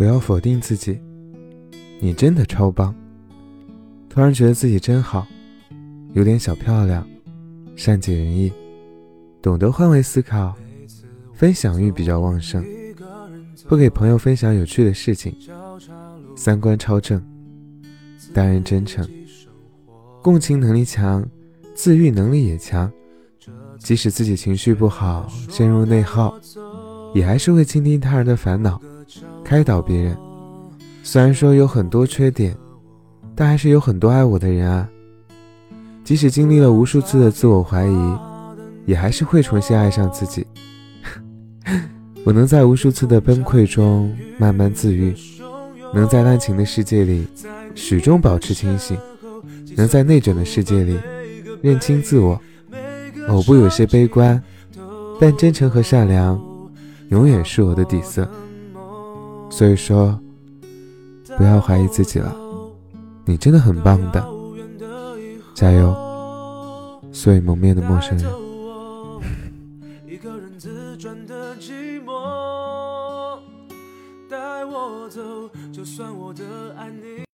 不要否定自己，你真的超棒。突然觉得自己真好，有点小漂亮，善解人意，懂得换位思考，分享欲比较旺盛，不给朋友分享有趣的事情，三观超正，待人真诚，共情能力强，自愈能力也强。即使自己情绪不好，陷入内耗，也还是会倾听他人的烦恼，开导别人。虽然说有很多缺点，但还是有很多爱我的人啊。即使经历了无数次的自我怀疑，也还是会重新爱上自己。我能在无数次的崩溃中慢慢自愈，能在滥情的世界里始终保持清醒，能在内卷的世界里认清自我。偶不有些悲观，但真诚和善良永远是我的底色。所以说，不要怀疑自己了，你真的很棒的，加油！所以蒙面的陌生人。带我走，就算我的爱你